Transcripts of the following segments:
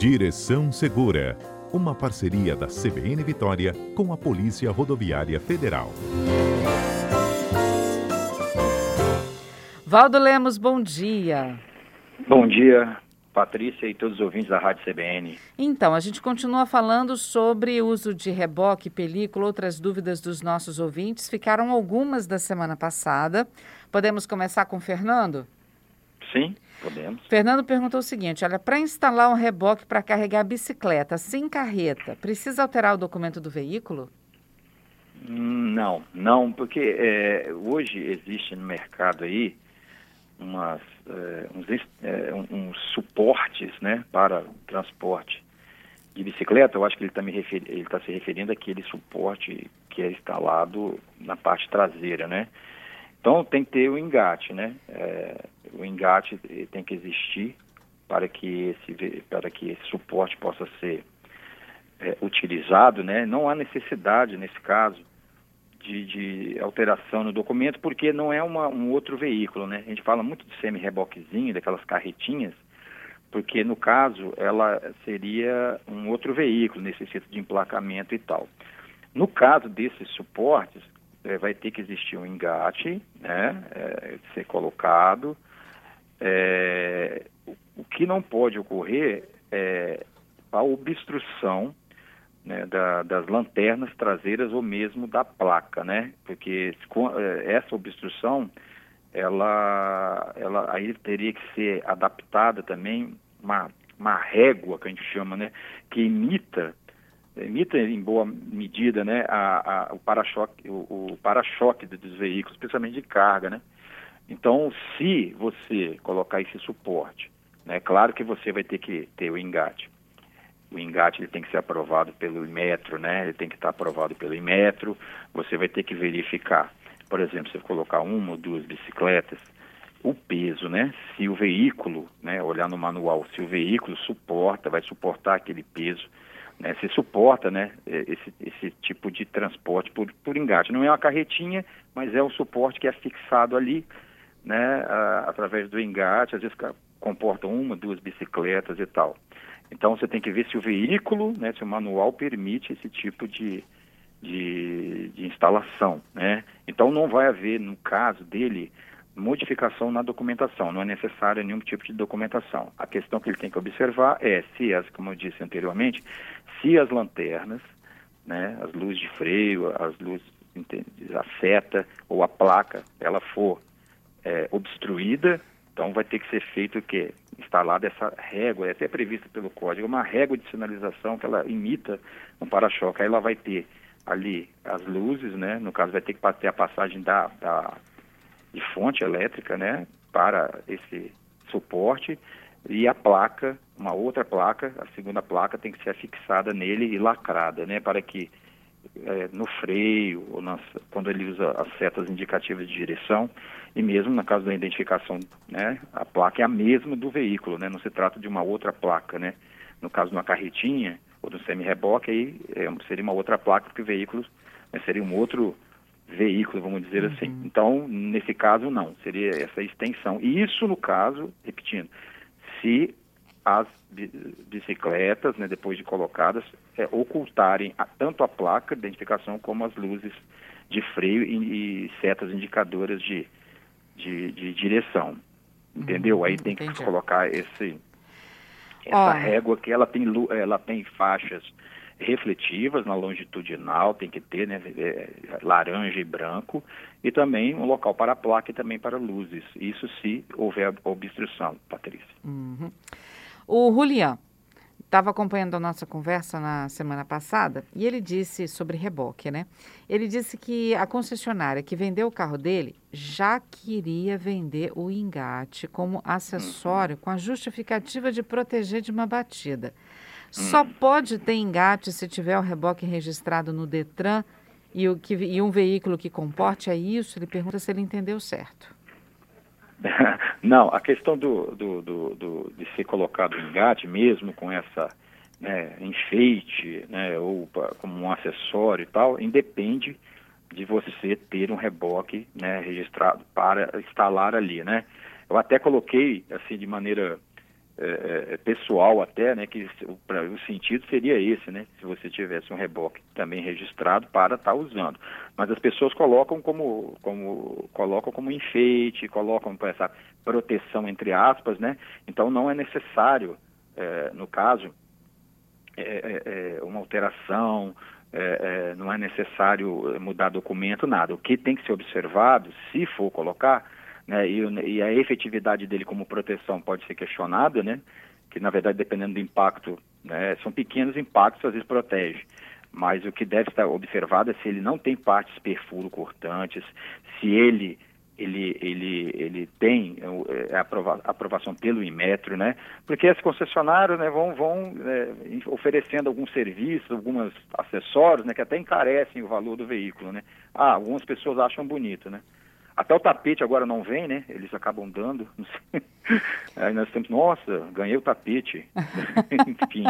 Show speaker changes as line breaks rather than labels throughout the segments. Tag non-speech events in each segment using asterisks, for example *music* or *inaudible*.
Direção Segura, uma parceria da CBN Vitória com a Polícia Rodoviária Federal.
Valdo Lemos, bom dia.
Bom dia, Patrícia e todos os ouvintes da Rádio CBN.
Então, a gente continua falando sobre uso de reboque, película, outras dúvidas dos nossos ouvintes. Ficaram algumas da semana passada. Podemos começar com o Fernando?
Sim, podemos.
Fernando perguntou o seguinte: olha, para instalar um reboque para carregar bicicleta sem carreta, precisa alterar o documento do veículo?
Não, não, porque é, hoje existe no mercado aí umas, é, uns, é, uns, suportes né, para transporte de bicicleta. Eu acho que ele está tá se referindo àquele suporte que é instalado na parte traseira, né? Então tem que ter o engate, né? O engate tem que existir para que esse, para que esse suporte possa ser é, utilizado, né? Não há necessidade, nesse caso, de, de, alteração no documento, porque não é uma, um outro veículo, né? A gente fala muito de semi-reboquezinho, daquelas carretinhas, porque no caso ela seria um outro veículo, necessita de emplacamento e tal. No caso desses suportes, é, vai ter que existir um engate, né, é, ser colocado. É, o que não pode ocorrer é a obstrução né, da, das lanternas traseiras ou mesmo da placa, né? Porque é, essa obstrução, ela, ela aí teria que ser adaptada também uma, uma régua que a gente chama, né? Que imita emita em boa medida né, a, a, o para-choque o, o para dos veículos, especialmente de carga. Né? Então, se você colocar esse suporte, é né, claro que você vai ter que ter o engate. O engate ele tem que ser aprovado pelo Imetro, né? ele tem que estar aprovado pelo Imetro. Você vai ter que verificar, por exemplo, se você colocar uma ou duas bicicletas, o peso, né? Se o veículo, né, olhar no manual, se o veículo suporta, vai suportar aquele peso né, se suporta né, esse, esse tipo de transporte por, por engate. Não é uma carretinha, mas é um suporte que é fixado ali né, a, através do engate, às vezes comporta uma, duas bicicletas e tal. Então você tem que ver se o veículo, né, se o manual permite esse tipo de, de, de instalação. Né? Então não vai haver, no caso dele, modificação na documentação, não é necessário nenhum tipo de documentação. A questão que ele tem que observar é se as, como eu disse anteriormente, se as lanternas, né, as luzes de freio, as luzes, a seta ou a placa, ela for é, obstruída, então vai ter que ser feito o quê? Instalada essa régua, é até prevista pelo código, uma régua de sinalização que ela imita um para-choque. Aí ela vai ter ali as luzes, né? No caso vai ter que ter a passagem da, da de fonte elétrica, né? Para esse suporte e a placa, uma outra placa, a segunda placa tem que ser fixada nele e lacrada, né, para que é, no freio, ou nas, quando ele usa as setas indicativas de direção, e mesmo na caso da identificação, né, a placa é a mesma do veículo, né, não se trata de uma outra placa, né, no caso de uma carretinha ou do semi-reboque, aí é, seria uma outra placa, porque o veículo né, seria um outro veículo, vamos dizer assim. uhum. assim. Então, nesse caso, não, seria essa extensão. E isso, no caso, repetindo, se as bicicletas, né, depois de colocadas, é, ocultarem a, tanto a placa de identificação como as luzes de freio e, e setas indicadoras de, de, de direção. Entendeu? Hum, Aí tem que entendi. colocar esse, essa régua que ela tem, ela tem faixas refletivas na longitudinal, tem que ter, né, é, laranja e branco, e também um local para placa e também para luzes. Isso se houver obstrução, Patrícia.
Uhum. O Julian estava acompanhando a nossa conversa na semana passada e ele disse sobre reboque, né? Ele disse que a concessionária que vendeu o carro dele já queria vender o engate como acessório com a justificativa de proteger de uma batida. Só pode ter engate se tiver o reboque registrado no Detran e, o que, e um veículo que comporte é isso? Ele pergunta se ele entendeu certo. *laughs*
Não, a questão do, do, do, do de ser colocado engate, mesmo com essa né, enfeite, né, ou pra, como um acessório e tal, independe de você ter um reboque né, registrado para instalar ali, né? Eu até coloquei, assim, de maneira é, é, pessoal até, né, que pra, o, sentido seria esse, né, se você tivesse um reboque também registrado para estar tá usando. Mas as pessoas colocam como, como colocam como enfeite, colocam com essa proteção entre aspas, né, então não é necessário, é, no caso, é, é, é, uma alteração, não é necessário mudar documento, nada. O que tem que ser observado, se for colocar, né, e, e, a efetividade dele como proteção pode ser questionada, né, que na verdade dependendo do impacto, né, são pequenos impactos, às vezes protege, mas o que deve estar observado é se ele não tem partes perfuro cortantes, se ele ele, ele, ele tem é, aprova, aprovação pelo Inmetro, né? Porque as concessionárias né, vão, vão é, oferecendo alguns serviços, alguns acessórios, né? Que até encarecem o valor do veículo, né? Ah, algumas pessoas acham bonito, né? Até o tapete agora não vem, né? Eles acabam dando. *laughs* Aí nós temos, nossa, ganhei o tapete. *laughs* Enfim.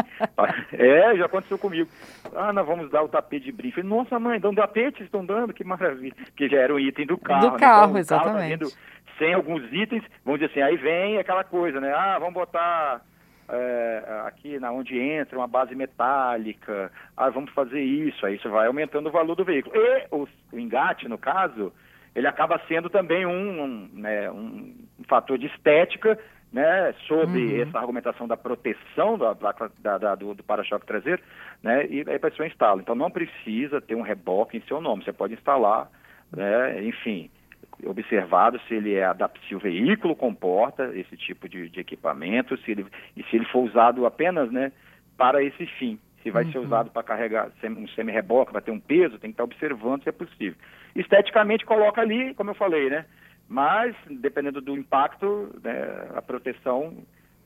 É, já aconteceu comigo. Ah, nós vamos dar o tapete de briefing. Nossa, mãe, dão tapete, estão dando, que maravilha. Que já era um item do carro.
Do
né?
carro,
então,
exatamente.
Carro tá sem alguns itens, vamos dizer assim, aí vem aquela coisa, né? Ah, vamos botar é, aqui na onde entra uma base metálica, ah, vamos fazer isso, aí isso vai aumentando o valor do veículo. E o, o engate, no caso, ele acaba sendo também um, um, né, um fator de estética, né, sobre uhum. essa argumentação da proteção da, da, da, do, do para-choque traseiro, né, e aí a pessoa instala. Então não precisa ter um reboque em seu nome, você pode instalar, né, enfim, observado se ele é se o veículo comporta esse tipo de, de equipamento, se ele, e se ele for usado apenas, né, para esse fim se vai uhum. ser usado para carregar um semi-reboque, vai ter um peso, tem que estar observando se é possível. Esteticamente coloca ali, como eu falei, né? Mas, dependendo do impacto, né, a proteção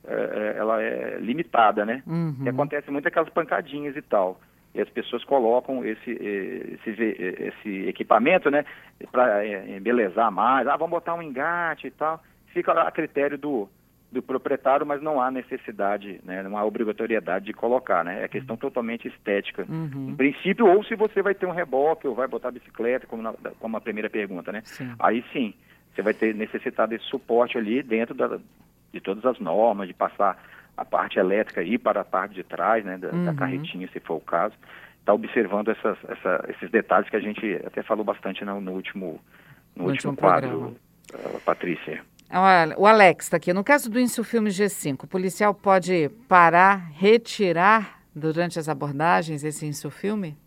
é, é ela é limitada, né? Uhum. E acontece muito aquelas pancadinhas e tal. E as pessoas colocam esse, esse, esse equipamento, né, para é, embelezar mais. Ah, vamos botar um engate e tal. Fica a critério do, do proprietário, mas não há necessidade, né, não há obrigatoriedade de colocar, né? É questão totalmente estética. Uhum. Em princípio, ou se você vai ter um reboque ou vai botar bicicleta, como, na, como a primeira pergunta, né? Sim. Aí sim, você vai ter necessidade desse suporte ali dentro da, de todas as normas, de passar a parte elétrica aí para a parte de trás, né, da, uhum. da carretinha, se for o caso. Está observando essas, essa, esses detalhes que a gente até falou bastante no, no último, no, no último, último quadro, uh, Patrícia.
O Alex está aqui. No caso do Insufilme G5, o policial pode parar, retirar durante as abordagens esse insufilme?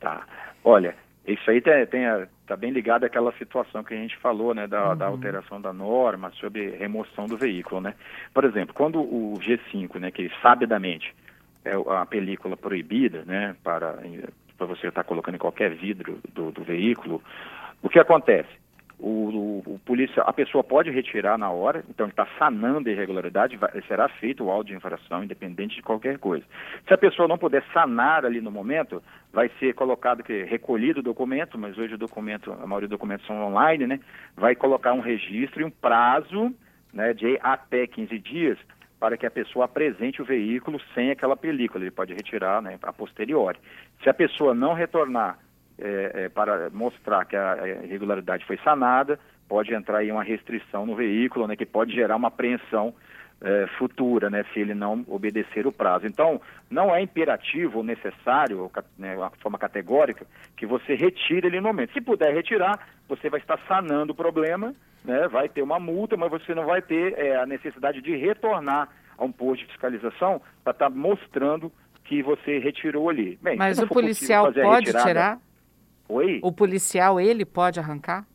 Tá. Olha, isso aí tem, tem tá bem ligado àquela situação que a gente falou, né, da, uhum. da, alteração da norma sobre remoção do veículo, né? Por exemplo, quando o G5, né, que sabidamente é a película proibida, né, para, para você estar tá colocando em qualquer vidro do, do veículo, o que acontece? O, o, o polícia, a pessoa pode retirar na hora, então ele está sanando a irregularidade, vai, será feito o auto de infração, independente de qualquer coisa. Se a pessoa não puder sanar ali no momento, vai ser colocado que recolhido o documento, mas hoje o documento, a maioria dos documentos são online, né? Vai colocar um registro e um prazo né, de até 15 dias para que a pessoa apresente o veículo sem aquela película. Ele pode retirar né, a posteriori. Se a pessoa não retornar é, é, para mostrar que a irregularidade foi sanada, pode entrar aí uma restrição no veículo, né, que pode gerar uma apreensão é, futura, né, se ele não obedecer o prazo. Então, não é imperativo ou necessário, né, uma forma categórica, que você retire ele no momento. Se puder retirar, você vai estar sanando o problema, né, vai ter uma multa, mas você não vai ter é, a necessidade de retornar a um posto de fiscalização para estar tá mostrando que você retirou ali.
Bem, mas o policial pode retirada, tirar? Oi? O policial, ele pode arrancar?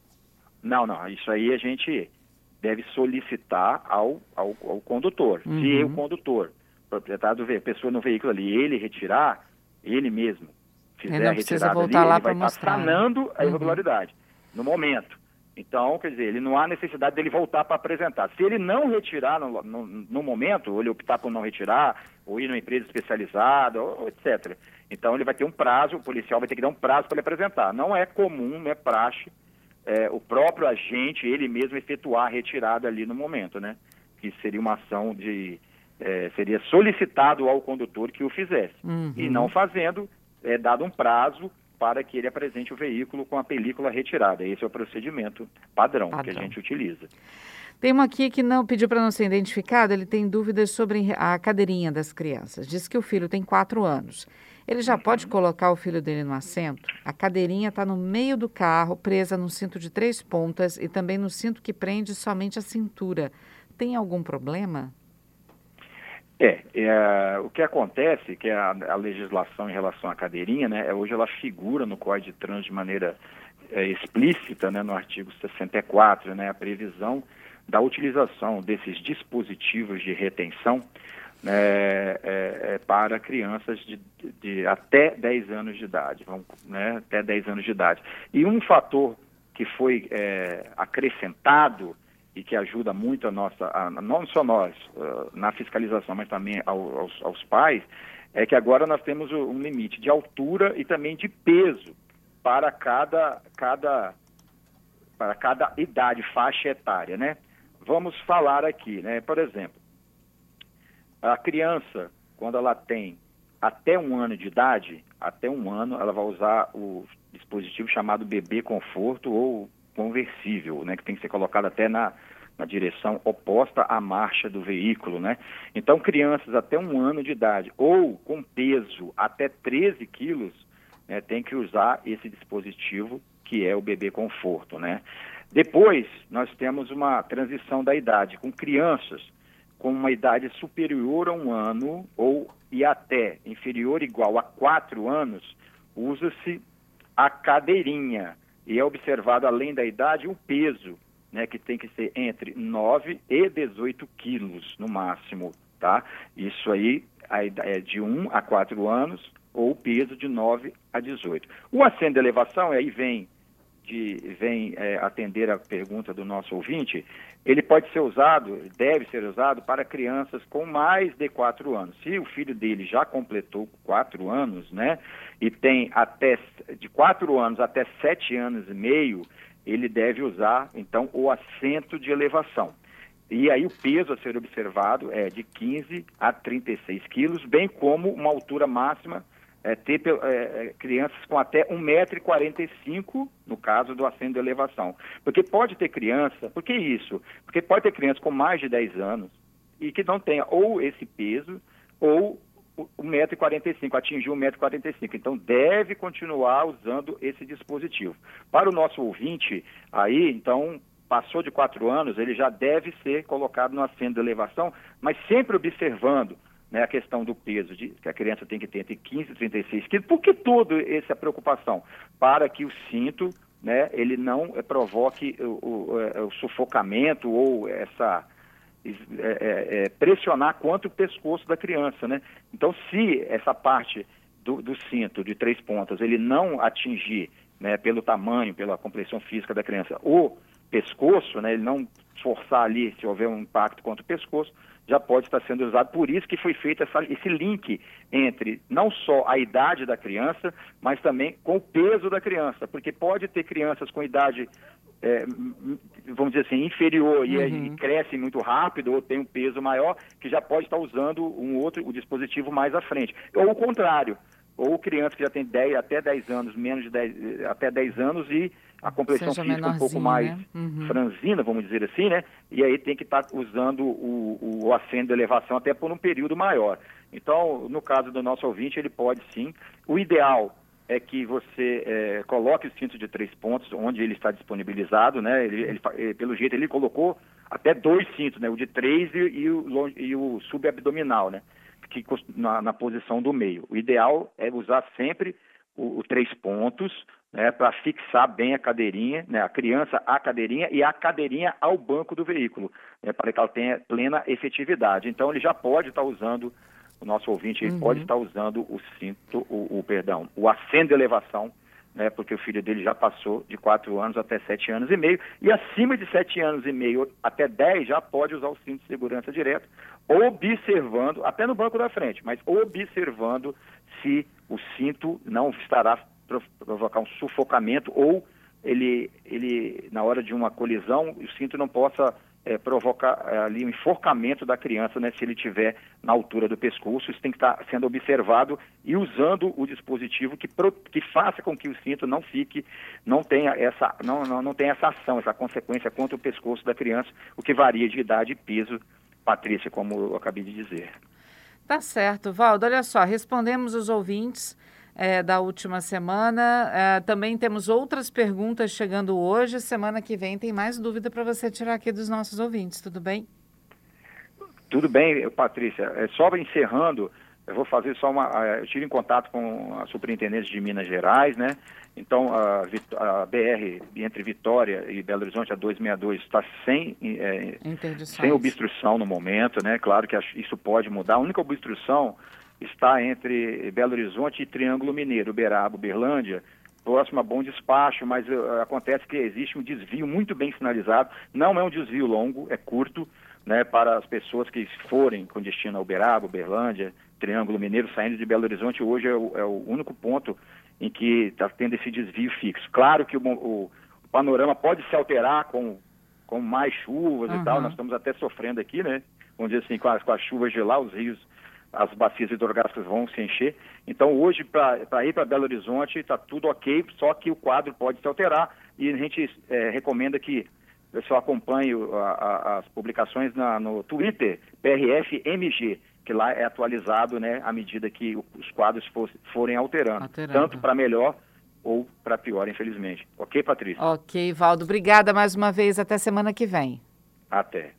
Não, não. Isso aí a gente deve solicitar ao, ao, ao condutor. Uhum. Se o condutor, proprietário do pessoa no veículo ali, ele retirar, ele mesmo fizer ele a retirada voltar ali, lá ele vai estar tá sanando a uhum. irregularidade no momento. Então, quer dizer, ele não há necessidade dele voltar para apresentar. Se ele não retirar no, no, no, momento, ou ele optar por não retirar, ou ir numa empresa especializada, ou etc. Então, ele vai ter um prazo, o policial vai ter que dar um prazo para ele apresentar. Não é comum, não é praxe, é, o próprio agente, ele mesmo efetuar a retirada ali no momento, né? Que seria uma ação de... É, seria solicitado ao condutor que o fizesse. Uhum. E não fazendo, é dado um prazo para que ele apresente o veículo com a película retirada. Esse é o procedimento padrão, padrão. que a gente utiliza.
Tem uma aqui que não pediu para não ser identificado, ele tem dúvidas sobre a cadeirinha das crianças. Diz que o filho tem quatro anos. Ele já pode colocar o filho dele no assento? A cadeirinha está no meio do carro, presa no cinto de três pontas e também no cinto que prende somente a cintura. Tem algum problema?
É, é, o que acontece, que é a, a, legislação em relação à cadeirinha, né, é, hoje ela figura no Código de Trânsito de maneira é, explícita, né, no artigo 64, né, a previsão da utilização desses dispositivos de retenção é, é, para crianças de, de, de, até 10 anos de idade, vamos, né, até 10 anos de idade. E um fator que foi é, acrescentado e que ajuda muito a nossa, a, não só nós, uh, na fiscalização, mas também ao, aos, aos, pais, é que agora nós temos um limite de altura e também de peso para cada, cada, para cada idade, faixa etária, né? Vamos falar aqui, né? Por exemplo, a criança, quando ela tem até um ano de idade, até um ano, ela vai usar o dispositivo chamado bebê conforto ou conversível, né, que tem que ser colocado até na, na direção oposta à marcha do veículo, né? Então, crianças até um ano de idade ou com peso até 13 quilos, né, tem que usar esse dispositivo que é o bebê conforto, né? Depois, nós temos uma transição da idade com crianças com uma idade superior a um ano ou e até inferior igual a quatro anos, usa-se a cadeirinha e é observado, além da idade, o peso, né, que tem que ser entre 9 e 18 quilos no máximo, tá? Isso aí é de 1 a 4 anos ou peso de 9 a 18. O assento de elevação, aí vem vem é, atender a pergunta do nosso ouvinte, ele pode ser usado, deve ser usado para crianças com mais de quatro anos. Se o filho dele já completou quatro anos, né, e tem até de quatro anos até sete anos e meio, ele deve usar então o assento de elevação. E aí o peso a ser observado é de 15 a 36 quilos, bem como uma altura máxima é, ter é, é crianças com até 1,45m, no caso do assento de elevação. Porque pode ter criança, por que isso? Porque pode ter criança com mais de 10 anos e que não tenha ou esse peso ou 1,45m, atingiu 1,45m. Então, deve continuar usando esse dispositivo. Para o nosso ouvinte, aí, então, passou de 4 anos, ele já deve ser colocado no assento de elevação, mas sempre observando né, a questão do peso, de, que a criança tem que ter entre 15 e 36 quilos. Por que toda essa preocupação? Para que o cinto né, ele não é, provoque o, o, é, o, sufocamento ou essa é, é, pressionar quanto o pescoço da criança, né? Então, se essa parte do, do cinto de três pontas ele não atingir, né, pelo tamanho, pela compreensão física da criança, o pescoço, né, ele não forçar ali, se houver um impacto contra o pescoço, já pode estar sendo usado. Por isso que foi feito essa, esse link entre não só a idade da criança, mas também com o peso da criança, porque pode ter crianças com idade, é, vamos dizer assim, inferior uhum. e, e, cresce muito rápido ou tem um peso maior, que já pode estar usando um outro o dispositivo mais à frente. Ou o contrário, ou criança que já tem 10, até 10 anos, menos de 10, até 10 anos e a complexão Seja física um pouco mais né? uhum. franzina, vamos dizer assim, né? E aí tem que estar tá usando o, o assento de elevação até por um período maior. Então, no caso do nosso ouvinte, ele pode sim. O ideal é que você é, coloque o cinto de três pontos onde ele está disponibilizado, né? Ele, ele, ele, pelo jeito ele colocou até dois cintos, né? O de três e, e o, e o subabdominal, né? Que, na, na posição do meio. O ideal é usar sempre o, o três pontos, né, para fixar bem a cadeirinha, né, a criança à cadeirinha e a cadeirinha ao banco do veículo, né, para que ela tenha plena efetividade. Então ele já pode estar tá usando, o nosso ouvinte uhum. pode estar tá usando o cinto, o, o, perdão, o de elevação, né, porque o filho dele já passou de 4 anos até 7 anos e meio, e acima de 7 anos e meio até 10 já pode usar o cinto de segurança direto, observando, até no banco da frente, mas observando se o cinto não estará provocar um sufocamento ou ele, ele na hora de uma colisão, o cinto não possa é, provocar é, ali um enforcamento da criança, né, se ele tiver na altura do pescoço. Isso tem que estar tá sendo observado e usando o dispositivo que, pro, que faça com que o cinto não fique, não tenha essa, não, não, não tenha essa ação, essa consequência contra o pescoço da criança, o que varia de idade e peso, Patrícia, como eu acabei de dizer.
Tá certo, Valdo. Olha só, respondemos os ouvintes é, da última semana. É, também temos outras perguntas chegando hoje. Semana que vem tem mais dúvida para você tirar aqui dos nossos ouvintes, tudo bem?
Tudo bem, Patrícia. É, só encerrando, eu vou fazer só uma. Eu tive em contato com a superintendente de Minas Gerais, né? Então, a, a BR entre Vitória e Belo Horizonte, a 262, está sem, é, sem obstrução no momento, né? Claro que isso pode mudar. A única obstrução está entre Belo Horizonte e Triângulo Mineiro, Uberaba, Berlândia, próximo a Bom Despacho, mas uh, acontece que existe um desvio muito bem sinalizado, não é um desvio longo, é curto, né, para as pessoas que forem com destino a Uberaba, Uberlândia, Triângulo Mineiro, saindo de Belo Horizonte, hoje é o, é o único ponto em que está tendo esse desvio fixo. Claro que o, o, o, panorama pode se alterar com, com mais chuvas uhum. e tal, nós estamos até sofrendo aqui, né, vamos dizer assim, com as, com as chuvas de lá, os rios as bacias hidrográficas vão se encher. Então, hoje, para ir para Belo Horizonte, está tudo ok, só que o quadro pode se alterar e a gente é, recomenda que o pessoal acompanhe a, a, as publicações na, no Twitter, PRFMG, que lá é atualizado né, à medida que os quadros for, forem alterando, alterando. tanto para melhor ou para pior, infelizmente. Ok, Patrícia?
Ok, Valdo. Obrigada mais uma vez. Até semana que vem.
Até.